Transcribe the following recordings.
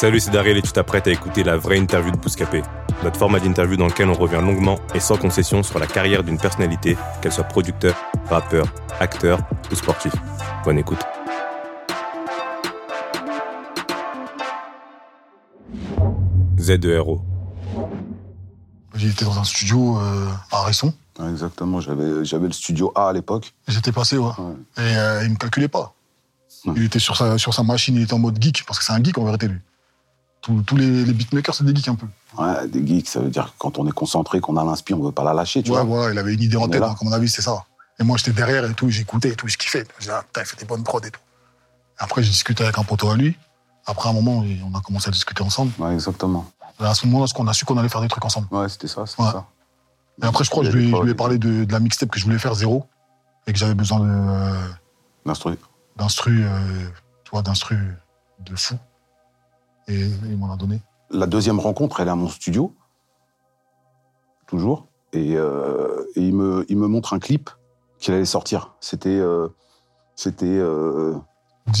Salut, c'est Daryl et tu t'apprêtes à écouter la vraie interview de Bouscapé. Notre format d'interview dans lequel on revient longuement et sans concession sur la carrière d'une personnalité, qu'elle soit producteur, rappeur, acteur ou sportif. Bonne écoute. Z2RO. J'étais dans un studio euh, à Resson. Ouais, exactement, j'avais, j'avais le studio A à l'époque. Et J'étais passé, ouais. Ouais. Et euh, il me calculait pas. Ouais. Il était sur sa, sur sa machine, il était en mode geek, parce que c'est un geek en vérité, lui. Tous, les, les beatmakers, c'est des geeks un peu. Ouais, des geeks, ça veut dire que quand on est concentré, qu'on a l'inspi, on veut pas la lâcher, tu Ouais, vois. ouais, il avait une idée en tête, à mon avis, c'est ça. Et moi, j'étais derrière et tout, j'écoutais et tout, je kiffais. Je disais, ah, putain, il fait des bonnes prods et tout. Après, j'ai discuté avec un poteau à lui. Après, un moment, on a commencé à discuter ensemble. Ouais, exactement. Et à ce moment-là, on a su qu'on allait faire des trucs ensemble. Ouais, c'était ça, c'était Ouais. ça. Et après, je crois que je lui, ai- je lui ai parlé de, de la mixtape que je voulais faire, zéro. Et que j'avais besoin de, euh, L'instru. d'instru, euh, tu vois, d'instru de fou. Et il m'en a donné. La deuxième rencontre, elle est à mon studio. Toujours. Et, euh, et il, me, il me montre un clip qu'il allait sortir. C'était. euh, c'était. euh,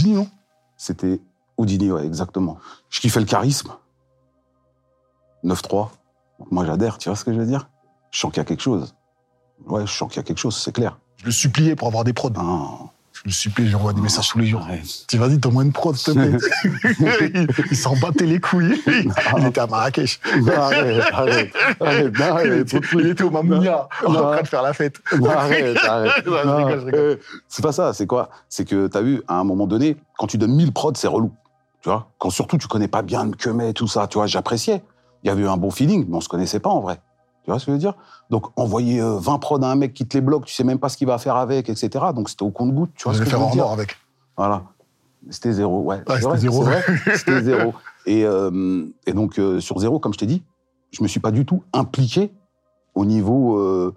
non? C'était Houdini, ouais, exactement. Je kiffais le charisme. 9-3. Donc Moi, j'adhère, tu vois ce que je veux dire? Je sens qu'il y a quelque chose. Ouais, je sens qu'il y a quelque chose, c'est clair. Je le suppliais pour avoir des prods. Ah, Je le suppliais, j'envoie des messages tous les jours. Tu vas-y, donne-moi une prod, s'il te plaît. il il s'en battait les couilles. Il était à Marrakech. arrête, arrête, arrête, non, arrête, de trucs. Il était au Mamounia, en train de faire la fête. Non, arrête, arrête. Je je eh, C'est pas ça, c'est quoi? C'est que t'as vu, à un moment donné, quand tu donnes 1000 prods, c'est relou. Tu vois? Quand surtout tu connais pas bien le Kemet, tout ça, tu vois, j'appréciais. Il y avait eu un bon feeling, mais on se connaissait pas en vrai. Tu vois ce que je veux dire? Donc, envoyer euh, 20 prods à un mec qui te les bloque, tu sais même pas ce qu'il va faire avec, etc. Donc, c'était au compte-goutte, tu vois Je ce que je faire veux en dire? or avec. Voilà. C'était zéro, ouais. C'est c'était zéro. C'était zéro. Et, euh, et donc, euh, sur zéro, comme je t'ai dit, je me suis pas du tout impliqué au niveau, euh,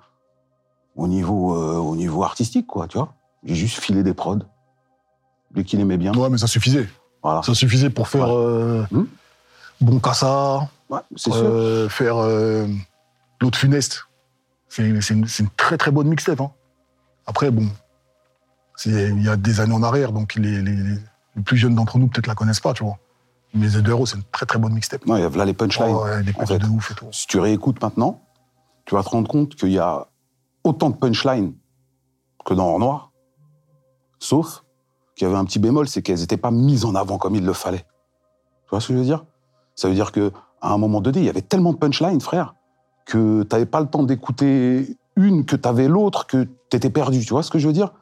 au niveau, euh, au niveau artistique, quoi, tu vois. J'ai juste filé des prods. Dès qu'il aimait bien. Ouais, mais ça suffisait. Voilà. Ça suffisait pour faire Ouais. euh, Hmm? Bon Cassa, Ouais, c'est sûr. euh, faire euh, L'autre funeste. C'est une, très très bonne mixtape. Hein. Après, bon, il y a des années en arrière, donc les, les- les- les plus jeunes d'entre nous peut-être la connaissent pas, tu vois. Mais Z2RO, c'est une très très bonne mixtape. Non, il y a là les punchlines. Oh, ouais, en fait. de ouf et tout. Si tu réécoutes maintenant, tu vas te rendre compte qu'il y a autant de punchlines que dans Hors Noir. Sauf qu'il y avait un petit bémol, c'est qu'elles n'étaient pas mises en avant comme il le fallait. Tu vois ce que je veux dire? Ça veut dire que à un moment donné, il y avait tellement de punchlines, frère, que tu n'avais pas le temps d'écouter une, que tu avais l'autre, que tu étais perdu. Tu vois ce que je veux dire?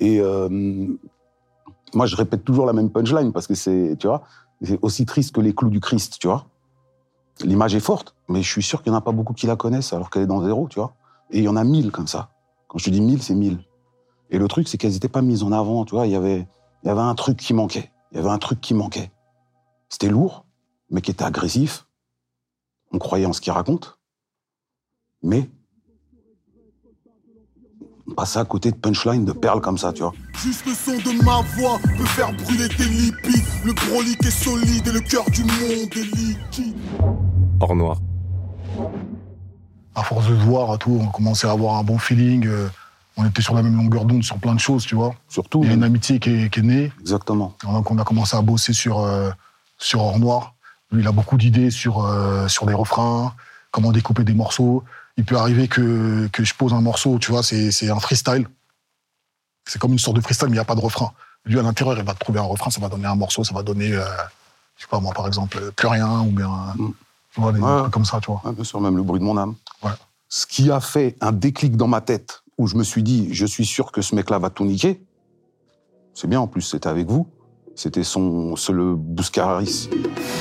Et euh, moi, je répète toujours la même punchline parce que c'est, tu vois, c'est aussi triste que les clous du Christ, tu vois. L'image est forte, mais je suis sûr qu'il n'y en a pas beaucoup qui la connaissent alors qu'elle est dans zéro, tu vois. Et il y en a mille comme ça. Quand je te dis mille, c'est mille. Et le truc, c'est qu'elles n'étaient pas mises en avant, tu vois. Il y avait, y avait un truc qui manquait. Il y avait un truc qui manquait. C'était lourd, mais qui était agressif. On croyait en ce qu'il raconte. Mais on passait à côté de punchlines, de perles comme ça, tu vois. Juste le son de ma voix peut faire brûler tes lipides. Le brolique est solide et le cœur du monde est liquide. Hors noir. À force de voir et tout, on commençait à avoir un bon feeling. euh, on était sur la même longueur d'onde sur plein de choses, tu vois. Surtout, Il y a une amitié qui est, qui est née. exactement. Donc on a commencé à bosser sur, euh, sur Hors Noir. Lui, il a beaucoup d'idées sur, euh, sur des refrains, comment découper des morceaux. Il peut arriver que, que je pose un morceau, tu vois, c'est un freestyle. C'est comme une sorte de freestyle, mais il n'y a pas de refrain. Lui, à l'intérieur, il va te trouver un refrain, ça va donner un morceau, ça va donner, euh, je sais pas moi, par exemple, euh, Plus rien, ou bien, Mm. tu vois, des Ouais. trucs comme ça, tu vois. Bien sûr, même le bruit de mon âme. Ouais. Ce qui a fait un déclic dans ma tête, où je me suis dit, je suis sûr que ce mec-là va tout niquer, c'est bien en plus, c'était avec vous, C'était son, le Bouscaris.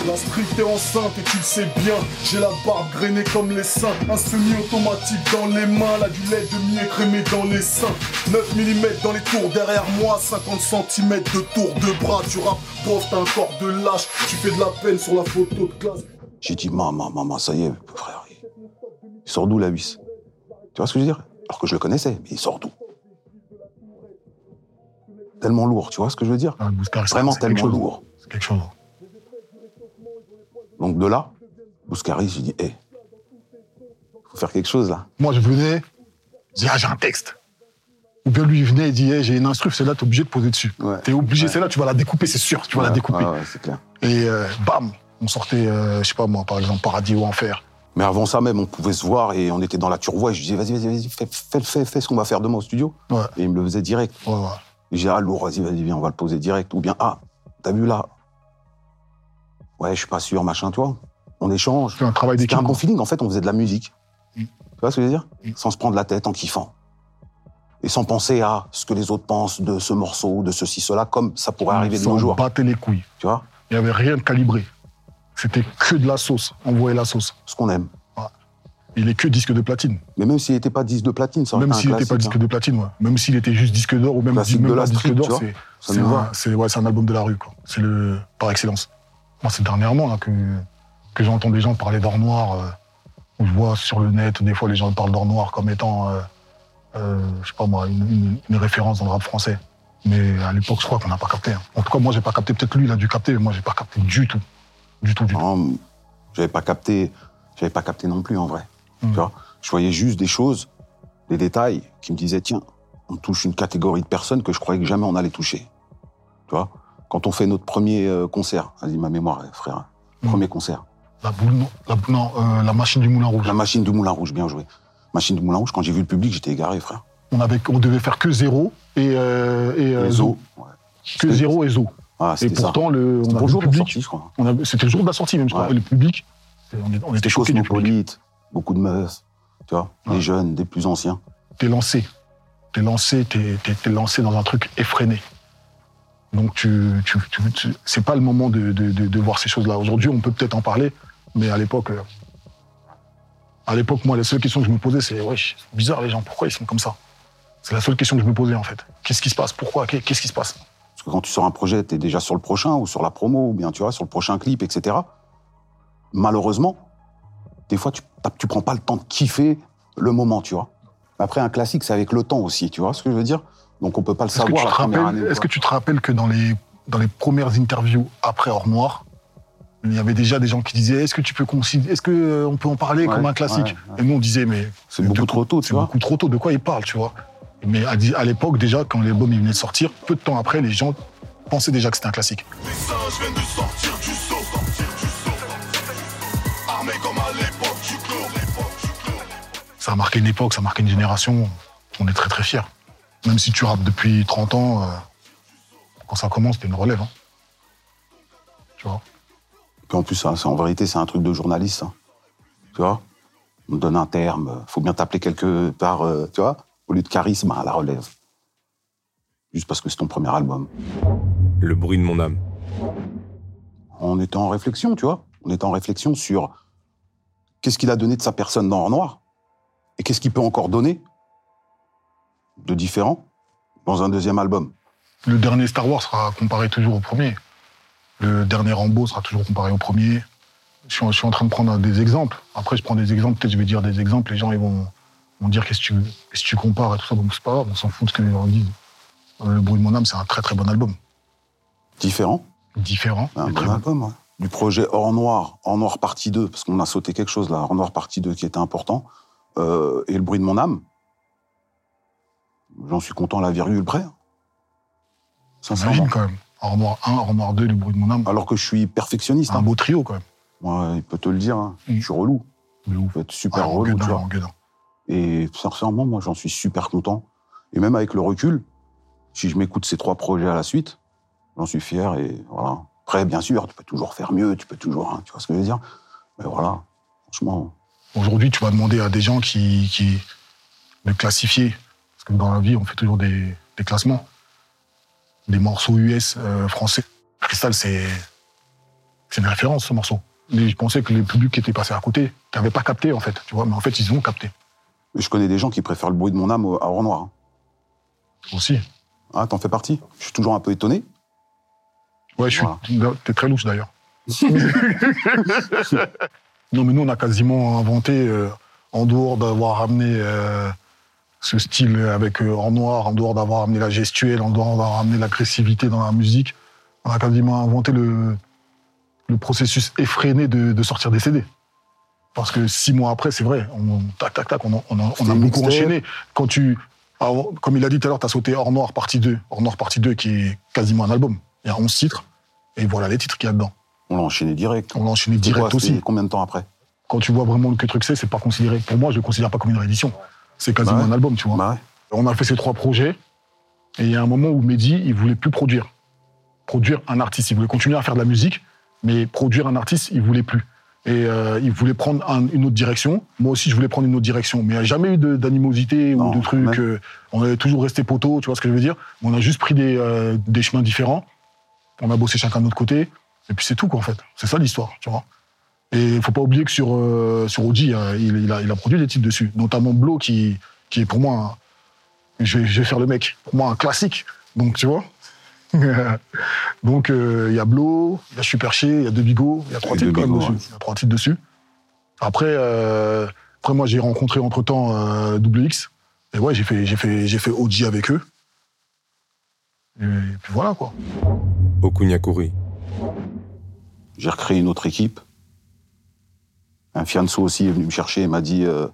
La street est enceinte et tu le sais bien. J'ai la barbe grainée comme les seins. Un semi-automatique dans les mains. Là, du lait de miel crémé dans les seins. 9 mm dans les tours derrière moi. 50 cm de tour de bras. Tu rappes, prof, t'as un corps de lâche. Tu fais de la peine sur la photo de classe. J'ai dit, maman, maman, ça y est, frère. Il sort d'où la vis? Tu vois ce que je veux dire? Alors que je le connaissais, mais il sort d'où? Tellement lourd, tu vois ce que je veux dire Ah, le Bouscaris, Vraiment tellement chose. lourd. C'est quelque chose. Donc de là, Bouscaris, j'ai dit, hé, faut faire quelque chose là. Moi, je venais, je dis, ah, j'ai un texte. Ou bien lui, il venait et dit, hey, j'ai une instru, c'est là, t'es obligé de poser dessus. Ouais. T'es obligé, Ouais. c'est là, tu vas la découper, c'est sûr, tu vas la découper. c'est clair. Et euh, bam, on sortait, euh, je sais pas moi, par exemple, Paradis ou Enfer. Mais avant ça même, on pouvait se voir et on était dans la turvoie et je disais, vas-y, vas-y, vas-y, fais, fais, fais, fais ce qu'on va faire demain au studio. Et il me le faisait direct. Ouais, ouais. Et j'ai dit, ah, lourd, vas-y, vas-y, viens, on va le poser direct. Ou bien, ah, t'as vu là? Ouais, je suis pas sûr, machin, tu vois. On échange. C'est un travail C'était d'équipe. un bon feeling, en fait, on faisait de la musique. Mm. Tu vois ce que je veux dire? Mm. Sans se prendre la tête, en kiffant. Et sans penser à ce que les autres pensent de ce morceau, de ceci, cela, comme ça pourrait arriver de nos jours. battait les couilles. Tu vois? Il n'y avait rien de calibré. C'était que de la sauce. Envoyer la sauce. Ce qu'on aime. Il est que disque de platine. Mais même s'il n'était pas disque de platine, ça Même s'il n'était pas disque de platine, ouais. Même s'il était juste disque d'or ou même, Classique même de pas la disque d'or, c'est un, ouais, album de la rue, quoi. C'est le par excellence. Moi, c'est dernièrement là, que, que j'entends des gens parler d'or noir. euh, où je vois sur le net, des fois, les gens parlent d'or noir comme étant, euh, euh, je sais pas moi, une, une- une référence dans le rap français. Mais à l'époque, je crois qu'on n'a pas capté. hein. En tout cas, moi, j'ai pas capté. Peut-être lui, il a dû capter, mais moi, j'ai pas capté du tout. Du tout, du tout. Non, j'avais pas capté, j'avais pas capté non plus en vrai. Mm. Tu vois, je voyais juste des choses, des détails qui me disaient tiens, on touche une catégorie de personnes que je croyais que jamais on allait toucher. Tu vois, quand on fait notre premier euh, concert, vas-y ma mémoire, eh, frère, Mm. premier concert, La boule, non, la, non, euh, la machine du Moulin Rouge. la machine du Moulin Rouge, bien joué. Machine du Moulin Rouge, quand j'ai vu le public, j'étais égaré, frère. On, avait, on devait faire que zéro et, euh, et euh, Zo. ouais. Que zéro et Zo. Ah, Et ça. pourtant, le, on a le de public. sortie, je crois. on a- C'était le jour de la sortie, même, je crois. Ouais. Le public, on, était C'était choqués du public. cosmopolite, beaucoup de meufs, tu vois, Ouais. des jeunes, des plus anciens. T'es lancé. T'es lancé, t'es, t'es- t'es lancé dans un truc effréné. Donc, tu, tu, tu- tu- c'est pas le moment de, de- de- de voir ces choses-là. Aujourd'hui, on peut peut-être en parler, mais à l'époque, euh, à l'époque, moi, la seule question que je me posais, c'est, wesh, c'est bizarre les gens, pourquoi ils sont comme ça? C'est la seule question que je me posais, en fait. Qu'est-ce qui se passe? Pourquoi? Qu'est- Qu'est-ce qui se passe? Parce que quand tu sors un projet, tu es déjà sur le prochain ou sur la promo ou bien tu vois, sur le prochain clip, etc. Malheureusement, des fois, tu, tu prends pas le temps de kiffer le moment, tu vois. Après, un classique, c'est avec le temps aussi, tu vois ce que je veux dire? Donc, on peut pas le Est-ce que, savoir tu la te première rappelles, année. est-ce que tu te rappelles que dans les, dans les premières interviews après Hors Noir, il y avait déjà des gens qui disaient est-ce que tu peux considérer, est-ce que euh, on peut en parler Ouais, comme un classique? ouais, ouais. Et nous on disait mais C'est beaucoup trop tôt, tu c'est vois. beaucoup trop tôt. De quoi il parle, tu vois? Mais à, l'époque déjà, quand l'album il venait de sortir, peu de temps après, les gens pensaient déjà que c'était un classique. Les singes viennent de sortir du Ça a marqué une époque, ça a marqué une génération. On est très très fiers. Même si tu rappes depuis 30 ans, euh, quand ça commence, t'es une relève. hein. Tu vois Puis en plus, ça, en vérité, c'est un truc de journaliste. ça. Tu vois On donne un terme, euh, faut bien t'appeler quelque part, euh, tu vois Au lieu de charisme, à la relève. Juste parce que c'est ton premier album. Le bruit de mon âme. on était en réflexion, tu vois. On était en réflexion sur qu'est-ce qu'il a donné de sa personne dans Or Noir et qu'est-ce qu'il peut encore donner de différent dans un deuxième album? Le dernier Star Wars sera comparé toujours au premier. Le dernier Rambo sera toujours comparé au premier. Je suis, je suis en train de prendre des exemples. Après, je prends des exemples, peut-être je vais dire des exemples, les gens ils vont, vont dire qu'est-ce que tu, compares et tout ça. Bon, c'est pas grave, on s'en fout de ce que les gens disent. Euh, Le bruit de mon âme, c'est un très très bon album. Différent, Différent, un bon très bon. album, ouais. Du projet Or Noir, Or Noir partie 2, parce qu'on a sauté quelque chose là, Or Noir partie 2 qui était important, euh, et Le bruit de mon âme, j'en suis content à la virgule près. hein. Sincèrement. Imagine quand même. Noir 1, hors noir 2, le bruit de mon âme. Alors que je suis perfectionniste. un hein. beau trio quand même. Moi, il peut te le dire, hein. Mm. je suis relou. De ouf. Je peux être super Ah, relou, tu vois. Et sincèrement, moi, j'en suis super content. Et même avec le recul, si je m'écoute ces trois projets à la suite, j'en suis fier. Et voilà. Après, bien sûr, tu peux toujours faire mieux, tu peux toujours, hein, tu vois ce que je veux dire. Mais voilà, franchement, Aujourd'hui, tu vas demander à des gens qui, qui de classifier, parce que dans la vie, on fait toujours des, des classements, des morceaux US euh, français. Freestyle, c'est c'est une référence, ce morceau. Mais je pensais que les publics qui étaient passés à côté n'avaient pas capté, en fait, tu vois. Mais en fait, ils ont capté Je connais des gens qui préfèrent le bruit de mon âme à Or Noir. hein. aussi. Ah, t'en fais partie? Je suis toujours un peu étonné. Ouais, je suis. T'es très louche d'ailleurs. non, mais nous, on a quasiment inventé, euh, en dehors d'avoir amené euh, ce style avec euh, en noir, en dehors d'avoir amené la gestuelle, en dehors d'avoir amené l'agressivité dans la musique, on a quasiment inventé le, le processus effréné de, de sortir des CD. Parce que six mois après, c'est vrai, on, tac, tac, tac, on a, on a- on a C'était beaucoup enchaîné. Quand tu, alors, comme il a dit tout à l'heure, tu as sauté Hors Noir partie 2. Hors Noir partie 2 qui est quasiment un album. Il y a 11 titres. Et voilà les titres qu'il y a dedans. On l'a enchaîné direct. On l'a enchaîné direct aussi. Combien de temps après Quand tu vois vraiment que truc c'est, c'est pas considéré. Pour moi, je le considère pas comme une réédition. C'est quasiment Bah ouais. un album, tu vois. Bah ouais. On a fait ces trois projets. Et il y a un moment où Mehdi, il voulait plus produire. Produire un artiste. Il voulait continuer à faire de la musique, mais produire un artiste, il voulait plus. Et euh, il voulait prendre un- une autre direction. Moi aussi, je voulais prendre une autre direction. Mais il n'y a jamais eu d'animosité ou de trucs. euh, on avait toujours resté poteau, tu vois ce que je veux dire On a juste pris des, euh, des chemins différents. On a bossé chacun de notre côté. Et puis c'est tout, quoi, en fait. C'est ça l'histoire, tu vois. Et il faut pas oublier que sur, euh, sur OG, euh, il, il a, il a produit des titres dessus, notamment Blow, qui, qui est pour moi, un- je, vais, je vais faire le mec, pour moi un classique. Donc tu vois. Donc euh, il y a Blow, il y a Je suis perché, il y a De Bigo, il y a trois titres quand même dessus. Il y a trois titres dessus. Après, euh, après moi j'ai rencontré entre temps Double X. Et ouais, j'ai fait, j'ai fait, j'ai fait OG avec eux. Et puis voilà quoi. Okunyakuri, J'ai recréé une autre équipe. Un fianso aussi est venu me chercher et m'a dit euh,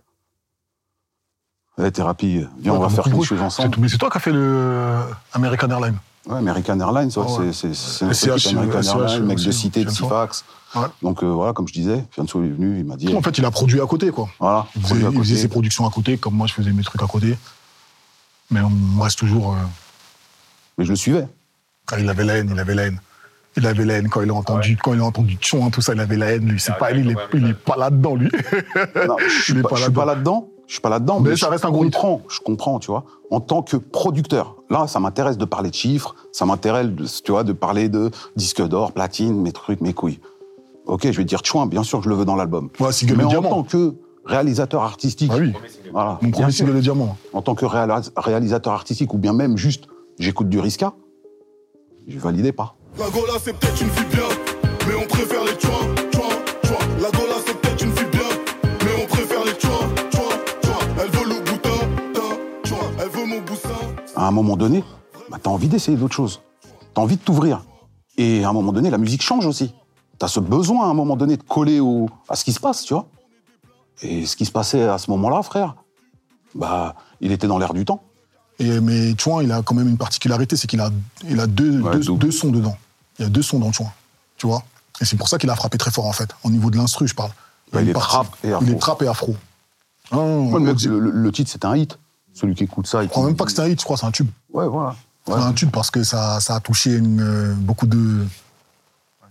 Thérapie, viens, Ouais, on va faire quelque chose ensemble. Mais c'est toi qui as fait le euh, American Airlines. Ouais, American Airlines, ouais, Ah ouais. c'est- c'est American CH Airlines, mec de Cité, de. Sifax. Donc euh, voilà, comme je disais, Fianso est venu, il m'a dit En fait, il a produit à côté, quoi. voilà, Il faisait, il faisait ses productions à côté, comme moi je faisais mes trucs à côté. Mais on reste toujours. euh, Mais je le suivais. quand il avait la haine, il avait la haine. Il avait la haine quand il a entendu, quand il a entendu Tchon, tout ça, il avait la haine. Lui, c'est pas, lui, il est, il est pas là-dedans, lui. Non, je suis pas, là-dedans. Je suis pas là-dedans, Mais mais, ça je reste un gros hit. comprends, je comprends, tu vois. En tant que producteur, là, ça m'intéresse de parler de chiffres, ça m'intéresse, de- tu vois, de parler de disque d'or, platine, mes trucs, mes couilles. Ok, je vais dire chouin, bien sûr que je le veux dans l'album. Ouais, Mais en diamant. tant que réalisateur artistique, Ah oui, voilà, mon bien premier single de diamant. en tant que réalisateur artistique, ou bien même juste, j'écoute du Riska, je validais pas. La Gola c'est peut-être une fille bien, mais on préfère les chouins, chouins, chouins. La Gola c'est peut-être une fille bien, mais on préfère les chouins, chouins, chouins. Elle veut le boutin, tin, chouin. Elle veut mon boussin. à un moment donné, bah, t'as envie d'essayer d'autres choses. T'as envie de t'ouvrir. Et à un moment donné, la musique change aussi. T'as ce besoin à un moment donné de coller à ce qui se passe, tu vois. Et ce qui se passait à ce moment-là, frère, bah, il était dans l'air du temps. Et, mais Chouin, il a quand même une particularité, c'est qu'il a, il a deux, Ouais, deux, sons dedans. Il y a deux sons dans Chouin, tu vois. Et c'est pour ça qu'il a frappé très fort, en fait. Au niveau de l'instru, je parle. Bah, il est trap et afro. Il est trap et afro. Ah, Ouais, le, on dit- le- le titre, c'était un hit. Celui qui écoute ça. je crois même pas que c'est un hit, je crois, c'est un tube. Ouais, voilà. Ouais. C'est un tube parce que ça, ça a touché une, euh, beaucoup de.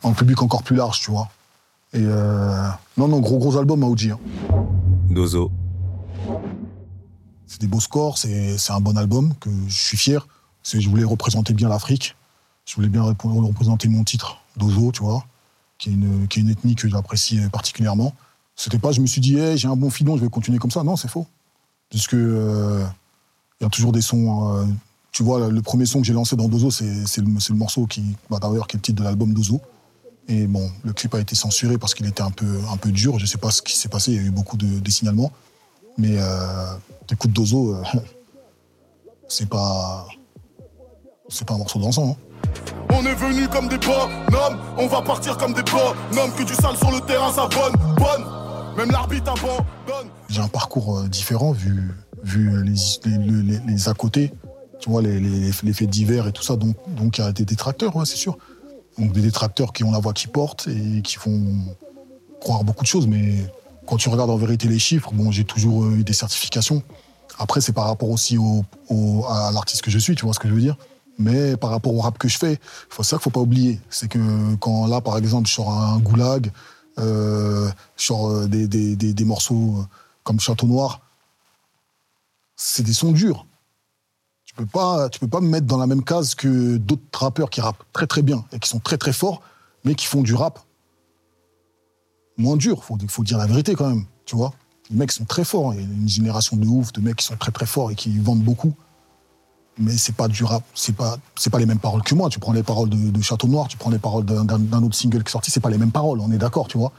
un public encore plus large, tu vois. Et euh, non, non, gros, gros album à OG. hein. Dozo, C'est des beaux scores, c'est un bon album, que je suis fier. Je voulais représenter bien l'Afrique. Je voulais bien rep- représenter mon titre, Dozo, tu vois, qui est une, qui est une ethnie que j'apprécie particulièrement. C'était pas, je me suis dit, Hey, j'ai un bon filon, je vais continuer comme ça. Non, c'est faux. Puisque euh, il y a toujours des sons. euh, tu vois, le premier son que j'ai lancé dans Dozo, c'est le, le morceau qui, bah, d'ailleurs, qui est le titre de l'album Dozo. Et bon, le clip a été censuré parce qu'il était un peu, un peu dur. Je sais pas ce qui s'est passé, il y a eu beaucoup de, de signalements. Mais euh, t'écoutes Dozo, euh, c'est pas. C'est pas un morceau dansant. hein. On est venu comme des bonhommes, on va partir comme des bonhommes. Que du sale sur le terrain, ça bonne, bonne. Même l'arbitre abandonne. J'ai un parcours euh, différent vu, vu les, les, les- les à côté, tu vois, les, les, les faits divers et tout ça. Donc, donc il y a des détracteurs, ouais, c'est sûr. Donc des détracteurs qui ont la voix qui porte et qui font croire beaucoup de choses. Mais quand tu regardes en vérité les chiffres, bon, j'ai toujours euh, eu des certifications. Après, c'est par rapport aussi au, à l'artiste que je suis, tu vois ce que je veux dire. Mais par rapport au rap que je fais, faut ça qu'il faut pas oublier. C'est que quand là, par exemple, je sors un goulag, euh, je sors euh, des, des, des, des morceaux euh, comme Château Noir, c'est des sons durs. Tu peux peux pas me mettre dans la même case que d'autres rappeurs qui rappent très très bien et qui sont très très forts, mais qui font du rap moins dur. Faut, faut dire la vérité quand même, tu vois. Les mecs sont très forts. Il y a une génération de ouf de mecs qui sont très très forts et qui vendent beaucoup. Mais c'est pas du rap, c'est pas, pas les mêmes paroles que moi. Tu prends les paroles de, Château Noir, tu prends les paroles d'un, autre single qui est sorti, c'est pas les mêmes paroles. On est d'accord, tu vois.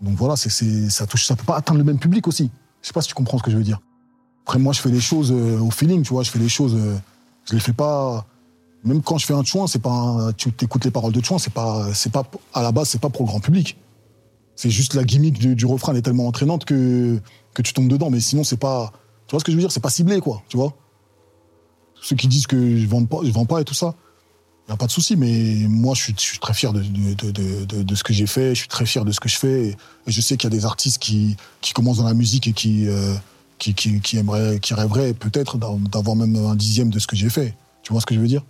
Donc voilà, ça touche, ça peut pas atteindre le même public aussi. Je sais pas si tu comprends ce que je veux dire. Après, moi, je fais les choses euh, au feeling, tu vois. Je fais les choses, euh, je les fais pas. Même quand je fais un chouin, c'est pas, tu écoutes les paroles de chouin, c'est pas, c'est pas, à la base, c'est pas pour le grand public. C'est juste la gimmick du, refrain, elle est tellement entraînante que, que tu tombes dedans. Mais sinon, c'est pas, tu vois ce que je veux dire, c'est pas ciblé, quoi, tu vois? Ceux qui disent que je vends pas, je vends pas et tout ça, il a pas de souci. Mais moi, je suis, très fier de, de, de, ce que j'ai fait. Je suis très fier de ce que je fais. Et, je sais qu'il y a des artistes qui, qui commencent dans la musique et qui, euh, qui, qui, qui rêveraient peut-être d'a- d'avoir même un dixième de ce que j'ai fait. Tu vois ce que je veux dire?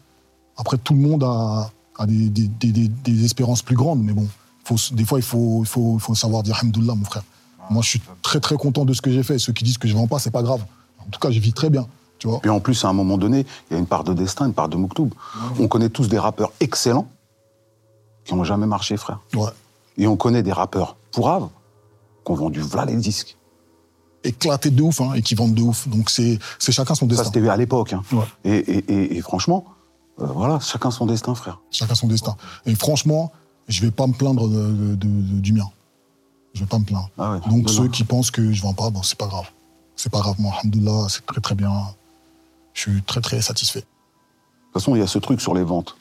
Après, tout le monde a, a des, des, des- des espérances plus grandes, mais bon, faut, des fois, il faut, il faut, il faut savoir dire Alhamdoulilah, mon frère. Moi, je suis très, très content de ce que j'ai fait. Ceux qui disent que je vends pas, c'est pas grave. En tout cas, je vis très bien. Tu vois Puis en plus, à un moment donné, il y a une part de destin, une part de Mouktoub. On connaît tous des rappeurs excellents qui n'ont jamais marché, frère. Ouais. Et on connaît des rappeurs pourraves qui ont vendu v'là les disques. Éclatés de ouf, hein, et qui vendent de ouf. Donc, c'est chacun son Ça, destin. c'était à l'époque. hein. Ouais. Et, et- et- et franchement, euh, voilà, chacun son destin, frère. Chacun son destin. Et franchement, je vais pas me plaindre de- de- de- du mien. Je vais pas me plaindre. Ah ouais, Donc ceux qui pensent que je vends pas, bon, c'est pas grave. C'est pas grave, moi, alhamdoulilah, c'est très très bien. Je suis très très satisfait. De toute façon, il y a ce truc sur les ventes.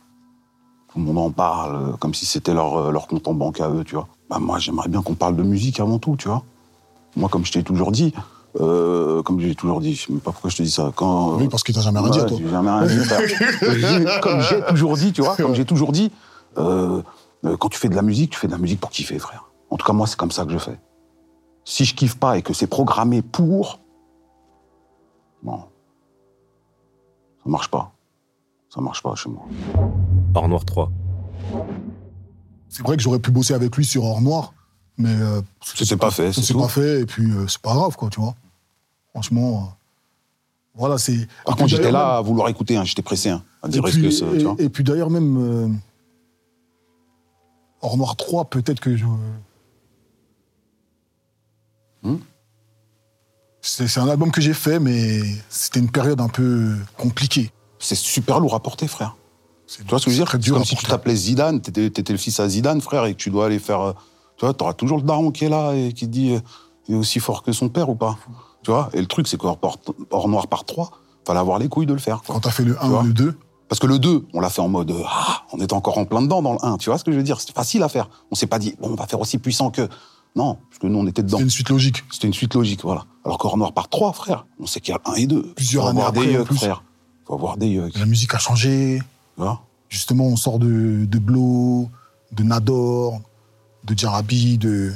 Tout le monde en parle euh, comme si c'était leur, euh, leur compte en banque à eux, tu vois. Bah, moi, j'aimerais bien qu'on parle de musique avant tout, tu vois. Moi, comme je t'ai toujours dit, euh, comme j'ai toujours dit, je sais même pas pourquoi je te dis ça. Quand, euh, Oui, parce que t'as jamais rien dit, toi. jamais rien dit, comme j'ai toujours dit, tu vois, comme j'ai toujours dit, euh, quand tu fais de la musique, tu fais de la musique pour kiffer, frère. En tout cas, moi, c'est comme ça que je fais. Si je kiffe pas et que c'est programmé pour, non, ça marche pas. Ça marche pas chez moi. Hors Noir 3. C'est vrai que j'aurais pu bosser avec lui sur Or Noir, mais euh, C'est pas fait, ça c'est pas fait, et puis euh, c'est pas grave, quoi, tu vois. Franchement, euh, voilà, c'est. Par contre, j'étais là à vouloir écouter, hein, j'étais pressé hein, à dire puis, que ça, tu vois. et, et puis d'ailleurs, même Hors Noir 3, peut-être que je. Hmm? C'est un album que j'ai fait, mais c'était une période un peu compliquée. C'est super lourd à porter, frère. C'est- Tu vois ce que je veux dire? dur comme si tu t'appelais Zidane, t'étais étais le fils à Zidane, frère, et que tu dois aller faire. euh, Tu vois, t'auras toujours le daron qui est là et qui dit euh, il est aussi fort que son père ou pas. Tu vois? Et le truc, c'est hors noir par 3, fallait avoir les couilles de le faire. quoi. Quand t'as fait le 1 vois? ou le 2, Parce que le 2, on l'a fait en mode euh, ah, on était encore en plein dedans dans le 1. Tu vois ce que je veux dire? C'était facile à faire. On s'est pas dit bon, on va faire aussi puissant que. Non, parce que nous, on était dedans. c'est une suite logique. C'était une suite logique, voilà. Alors qu'Hors Noir par 3, frère, on sait qu'il y a le 1 et 2. Plusieurs années des après, yucks, plus. frère. Faut avoir des yucks. La musique a changé. Vois? Justement, on sort de, de Blow, de Nador, de Jarabi, de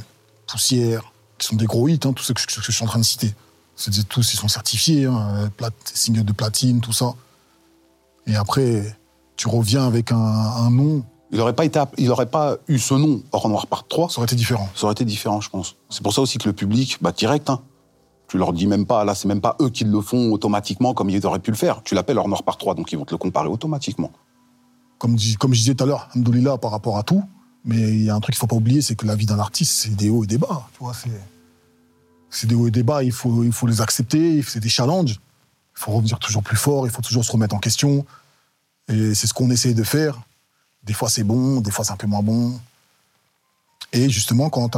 Poussière, qui sont des gros hits, hein, tous ceux que, que je suis en train de citer. C'est des- tous, ils sont certifiés, hein, plat- singles de platine, tout ça. Et après, tu reviens avec un, un nom, Il n'aurait pas, été app- il aurait pas eu ce nom, Hors Noir par 3, ça aurait été différent. ça aurait été différent, je pense. C'est pour ça aussi que le public, bah, direct, hein, tu leur dis même pas, là, c'est même pas eux qui le font automatiquement comme ils auraient pu le faire. Tu l'appelles Hors Noir par 3, donc ils vont te le comparer automatiquement. Comme, je disais tout à l'heure, Alhamdoulilah par rapport à tout, mais il y a un truc qu'il faut pas oublier, c'est que la vie d'un artiste, c'est des hauts et des bas. Tu vois, c'est, c'est des hauts et des bas, il faut, il faut les accepter, c'est des challenges. Il faut revenir toujours plus fort, il faut toujours se remettre en question. C'est ce qu'on essaie de faire. Des fois c'est bon, des fois c'est un peu moins bon. Et justement, quand,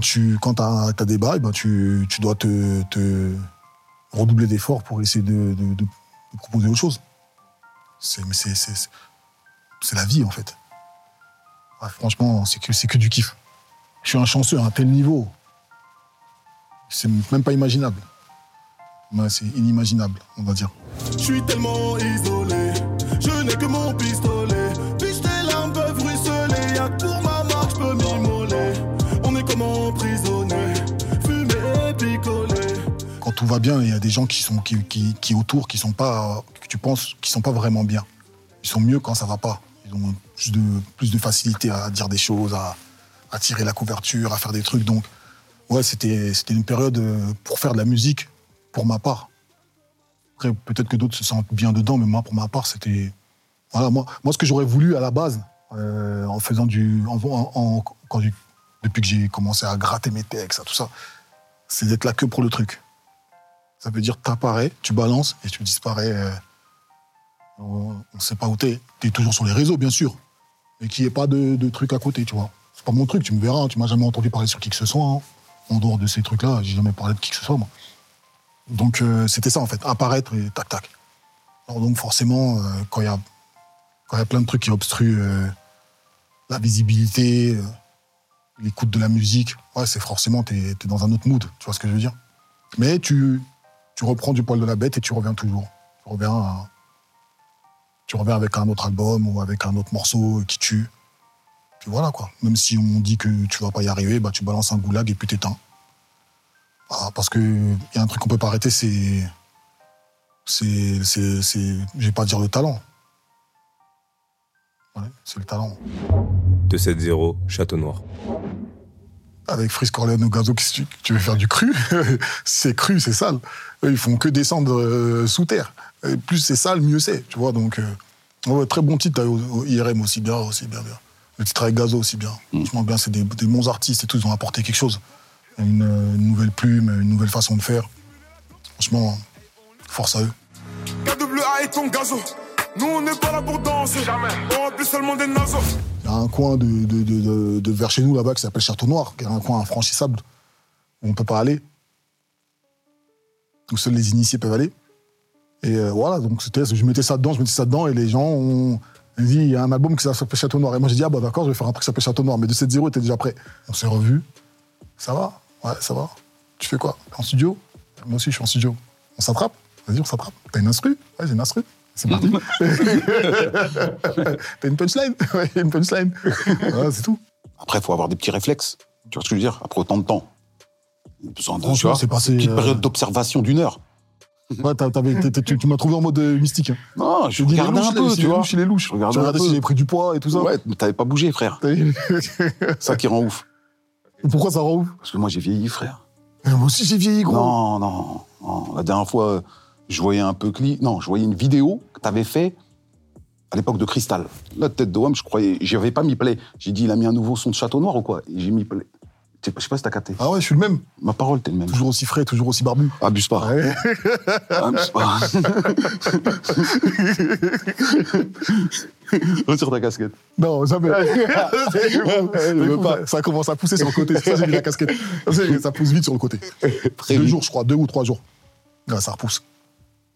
tu as, des bails, ben tu, dois te, redoubler d'efforts pour essayer de, proposer autre chose. C'est, la vie, en fait. Franchement, c'est que, du kiff. Je suis un chanceux à un tel niveau. C'est même pas imaginable. C'est inimaginable, on va dire. Je suis tellement isolé, n'ai que mon pistolet. Puis tes larmes peuvent ruisseler, y'a que pour ma marque, je peux m'immoler. On est comme emprisonnés, fumer, picoler. Quand tout va bien, il y a des gens qui sont qui, qui, qui autour, qui sont pas, que tu penses, qui sont pas vraiment bien. Ils sont mieux quand ça va pas. Ils ont plus de, facilité à dire des choses, à, à tirer la couverture, à faire des trucs. Donc, ouais, c'était, c'était une période euh, pour faire de la musique, pour ma part. Après, peut-être que d'autres se sentent bien dedans, mais moi, pour ma part, c'était. Voilà, moi, ce que j'aurais voulu à la base, euh, en faisant du. En, en- depuis que j'ai commencé à gratter mes textes, tout ça, c'est d'être là que pour le truc. Ça veut dire, t'apparais, tu balances et tu disparais. euh, on ne sait pas où t'es. T'es toujours sur les réseaux, bien sûr, mais qu'il n'y ait pas de, de truc à côté, tu vois. C'est pas mon truc, tu me verras, hein, tu m'as jamais entendu parler sur qui que ce soit. hein. En dehors de ces trucs-là, j'ai jamais parlé de qui que ce soit, moi. Donc euh, c'était ça en fait, apparaître et tac tac. Alors, donc forcément, quand il y a quand il y a plein de trucs qui obstruent euh, la visibilité, euh, l'écoute de la musique, ouais, c'est forcément t'es es dans un autre mood, tu vois ce que je veux dire. Mais tu tu reprends du poil de la bête et tu reviens toujours. Tu reviens tu reviens avec un autre album ou avec un autre morceau qui tue. Puis voilà quoi. Même si on dit que tu vas pas y arriver, bah tu balances un goulag et puis t'éteins. Ah, parce que y a un truc qu'on peut pas arrêter, c'est. C'est. c'est- c'est- Je vais pas dire le talent. Ouais, c'est le talent. 270 Château Noir. Avec Fris Corleone au gazo, tu, tu veux faire du cru C'est cru, c'est sale. Eux, ils font que descendre euh, sous terre. Et plus c'est sale, mieux c'est, tu vois. Donc, euh, ouais, très bon titre au, au IRM aussi bien, aussi bien, bien. Le titre avec Gazo aussi bien. Franchement bien, c'est des, des bons artistes et tout, ils ont apporté quelque chose. Une, euh, une nouvelle plume, une nouvelle façon de faire. Franchement, force à eux. KWA et ton gazo. Nous on n'est pas là pour danser. Jamais. On remplit seulement des nasos. Il y a un coin de, de, de, de- de vers chez nous là-bas qui s'appelle Château Noir, qui est un coin infranchissable où on ne peut pas aller. Où seuls les initiés peuvent aller. Et euh, voilà, donc c'était, je mettais ça dedans, je mettais ça dedans, et les gens ont dit il y a un album qui s'appelle Château Noir. Et moi j'ai dit ah bah d'accord, je vais faire un truc qui s'appelle Château Noir. Mais de 7-0 était déjà prêt. On s'est revus. Ça va Ouais, ça va. Tu fais quoi? En studio? Moi aussi je suis en studio. On s'attrape Vas-y, on s'attrape. T'as une instru? Ouais, j'ai une instru. C'est parti. T'as une punchline Ouais, une punchline. Voilà, c'est tout. Après, il faut avoir des petits réflexes. Tu vois ce que je veux dire? Après autant de temps. Besoin de, tu vois, c'est passé, une petite euh, période d'observation d'une heure. Ouais, tu tu m'as trouvé en mode euh, mystique. hein. Non, je les regardais un peu, tu les vois. louches, les louches. Je regardais regardais peu. si j'avais pris du poids et tout ça. Ouais, mais t'avais pas bougé, frère. Ça qui rend ouf. Pourquoi ça rend ouf? Parce que moi, j'ai vieilli, frère. Mais Moi aussi j'ai vieilli, gros. Non, non, non. La dernière fois, euh, je voyais un peu clip. Non, je voyais une vidéo que t'avais fait à l'époque de Cristal. La tête de Wam, je croyais. J'y avais pas mis play. J'ai dit, il a mis un nouveau son de Château Noir ou quoi? Et j'ai mis play. Je sais pas- si t'as capté. Ah ouais, je suis le même. Ma parole, t'es le même. Toujours aussi frais, toujours aussi barbu. Abuse pas. Ouais. Abuse pas. Retire ta casquette. Non, jamais. pas. Ça commence à pousser sur le côté. C'est ça, j'ai mis la casquette. Ça, pousse vite sur le côté. Très deux vite. jours, je crois, deux ou trois jours. Ça repousse.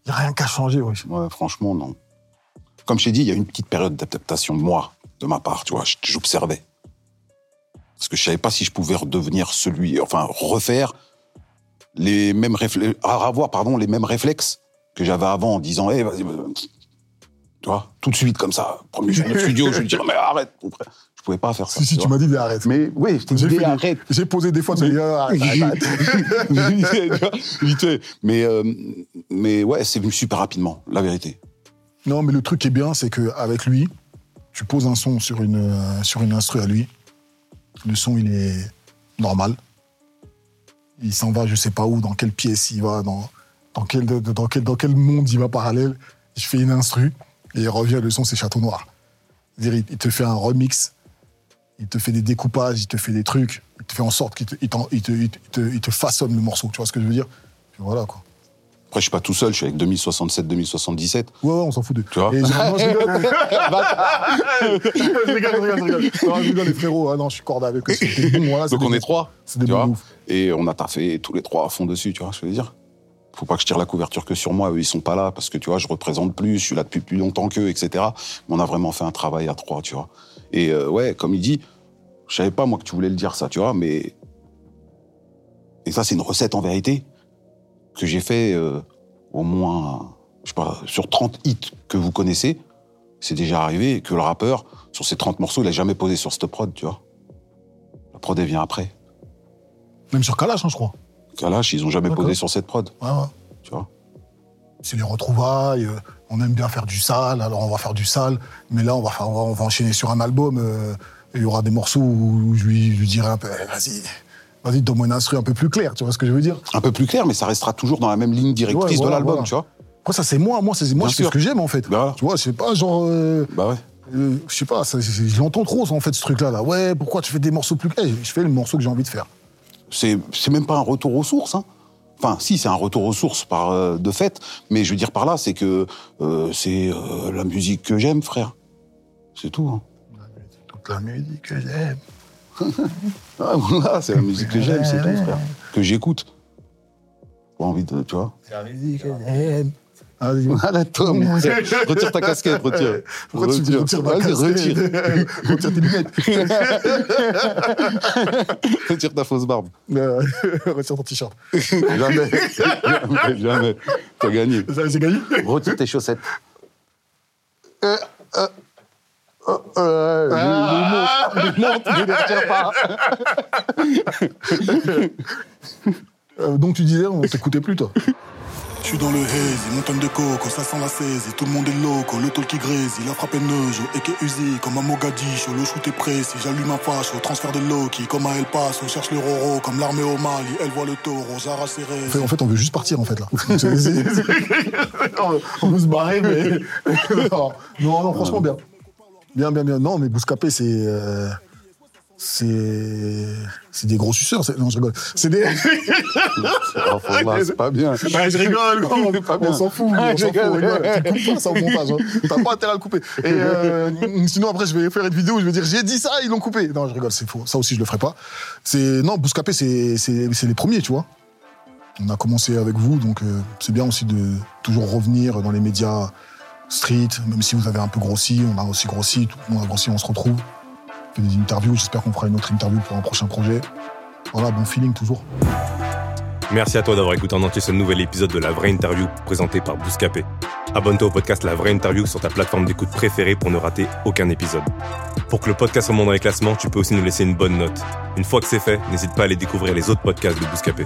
N'y a rien qu'à changer. Ouais, franchement, non. Comme je t'ai dit, il y a une petite période d'adaptation, moi, de ma part, tu vois, j'observais. Parce que je savais pas si je pouvais redevenir celui, enfin, refaire les mêmes réflexes, avoir, pardon, les mêmes réflexes que j'avais avant en disant, eh, vas-y, euh, tu vois, tout de suite comme ça, premier jour de studio, je lui disais, mais arrête. Je pouvais pas faire ça. Si, si, tu m'as dit, mais arrête. Mais oui, je t'ai J'ai dit, arrête. J'ai posé des fois, tu m'as dit, arrête, mais, euh, mais ouais, c'est venu super rapidement, la vérité. Non, mais le truc qui est bien, c'est qu'avec lui, tu poses un son sur une, euh, sur une instru à lui. Le son, il est normal. Il s'en va, je sais pas où, dans quelle pièce il va, dans, dans, quel, dans, quel, dans quel monde il va parallèle. Je fais une instru et il revient, le son, c'est Château Noir. C'est-à-dire, il, te fait un remix, il te fait des découpages, il te fait des trucs, il te fait en sorte qu'il te, il t'en- il te, il te, il te- il te façonne le morceau, tu vois ce que je veux dire? Puis voilà, quoi. Après, je suis pas tout seul, je suis avec 2067, 2077. Ouais, ouais, on s'en fout de. Tu vois? Et genre, non, je rigole. je rigole, je rigole, je rigole. Non, je rigole, les frérots. Ah non, je suis cordé avec eux. Voilà, Donc on est trois, C'est des bons. Et on a taffé tous les trois à fond dessus, tu vois ce que je veux dire? Faut pas que je tire la couverture que sur moi, eux ils sont pas là parce que tu vois, je représente plus, je suis là depuis plus longtemps qu'eux, etc. Mais on a vraiment fait un travail à trois, tu vois. Et euh, ouais, comme il dit, je savais pas moi que tu voulais le dire ça, tu vois, mais et ça c'est une recette en vérité que j'ai fait euh, au moins, je sais pas, sur 30 hits que vous connaissez, c'est déjà arrivé que le rappeur sur ces 30 morceaux, il a jamais posé sur cette prod, tu vois. La prod elle vient après. Même sur Kalash, hein, je crois. Kalash, ils ont jamais posé sur cette prod, Ouais, ouais. tu vois. C'est les retrouvailles. euh, on aime bien faire du sale, alors on va faire du sale. Mais là, on va, faire, on va, on va enchaîner sur un album. euh, et il y aura des morceaux où je lui, je lui dirai un peu Eh, vas-y, vas-y, donne-moi une instru un peu plus claire. Tu vois ce que je veux dire Un peu plus clair, mais ça restera toujours dans la même ligne directrice Ouais, voilà, de l'album, voilà. tu vois. Après, ça, c'est moi. Moi, c'est moi, je fais ce que j'aime, en fait. Bah. Tu vois, c'est pas genre. euh, Bah ouais. euh, je sais pas, ça, je l'entends trop, en fait, ce truc-là. Là. Ouais, pourquoi tu fais des morceaux plus. Eh, je fais le morceau que j'ai envie de faire. C'est même pas un retour aux sources. Hein. Enfin, si, c'est un retour aux sources par, euh, de fait, mais je veux dire par là, c'est que euh, c'est euh, la musique que j'aime, frère. C'est tout. Hein. Toute la musique que j'aime. Ah, voilà, c'est la musique que j'aime, c'est tout, frère. Que j'écoute. Pas envie de, tu vois. C'est la musique que j'aime. Ah, mon. Retire ta casquette, retire. Pourquoi tu retires ma Vas-y, retire. tes lunettes. retire ta fausse barbe. Euh, Retire ton t-shirt. Jamais. jamais, jamais. T'as gagné. Ça, J'ai gagné Retire tes chaussettes. Euh, euh, euh, Ah. euh, ne les retire pas. Euh, Donc tu disais, on t'écoutait plus, toi Je suis dans le haze, montagne de coco, ça sent la saisie, tout le monde est loco, le tol qui grise, il a frappé Neujo, et qui Uzi, comme à Mogadiscio, le shoot est précis, j'allume un fâche, au transfert de Loki, comme à El Paso, on cherche le Roro, comme l'armée au Mali, elle voit le taureau, j'arrache ses en fait, en fait, on veut juste partir, en fait, là. On veut se barrer, mais... non, non, franchement, bien. Bien, bien, bien. Non, mais Bouscapé, c'est... euh, C'est... C'est des gros suceurs. Non, je rigole. C'est des... Voir, c'est pas bien. Ouais, je rigole, bien. on s'en fout, on Je s'en fout, on rigole. Tu coupes pas ça au montage, hein. t'as pas intérêt à le couper. Et euh, sinon après je vais faire une vidéo où je vais dire j'ai dit ça, ils l'ont coupé. Non, je rigole, c'est faux. Ça aussi je le ferai pas. C'est non, Bouscapé c'est c'est c'est les premiers, tu vois. On a commencé avec vous, donc euh, c'est bien aussi de toujours revenir dans les médias street, même si vous avez un peu grossi, on a aussi grossi, tout le monde a grossi, on se retrouve. Des interviews, j'espère qu'on fera une autre interview pour un prochain projet. Voilà, bon feeling toujours. Merci à toi d'avoir écouté en entier ce nouvel épisode de La Vraie Interview présenté par Bouscapé. Abonne-toi au podcast La Vraie Interview sur ta plateforme d'écoute préférée pour ne rater aucun épisode. Pour que le podcast remonte dans les classements, tu peux aussi nous laisser une bonne note. Une fois que c'est fait, n'hésite pas à aller découvrir les autres podcasts de Bouscapé.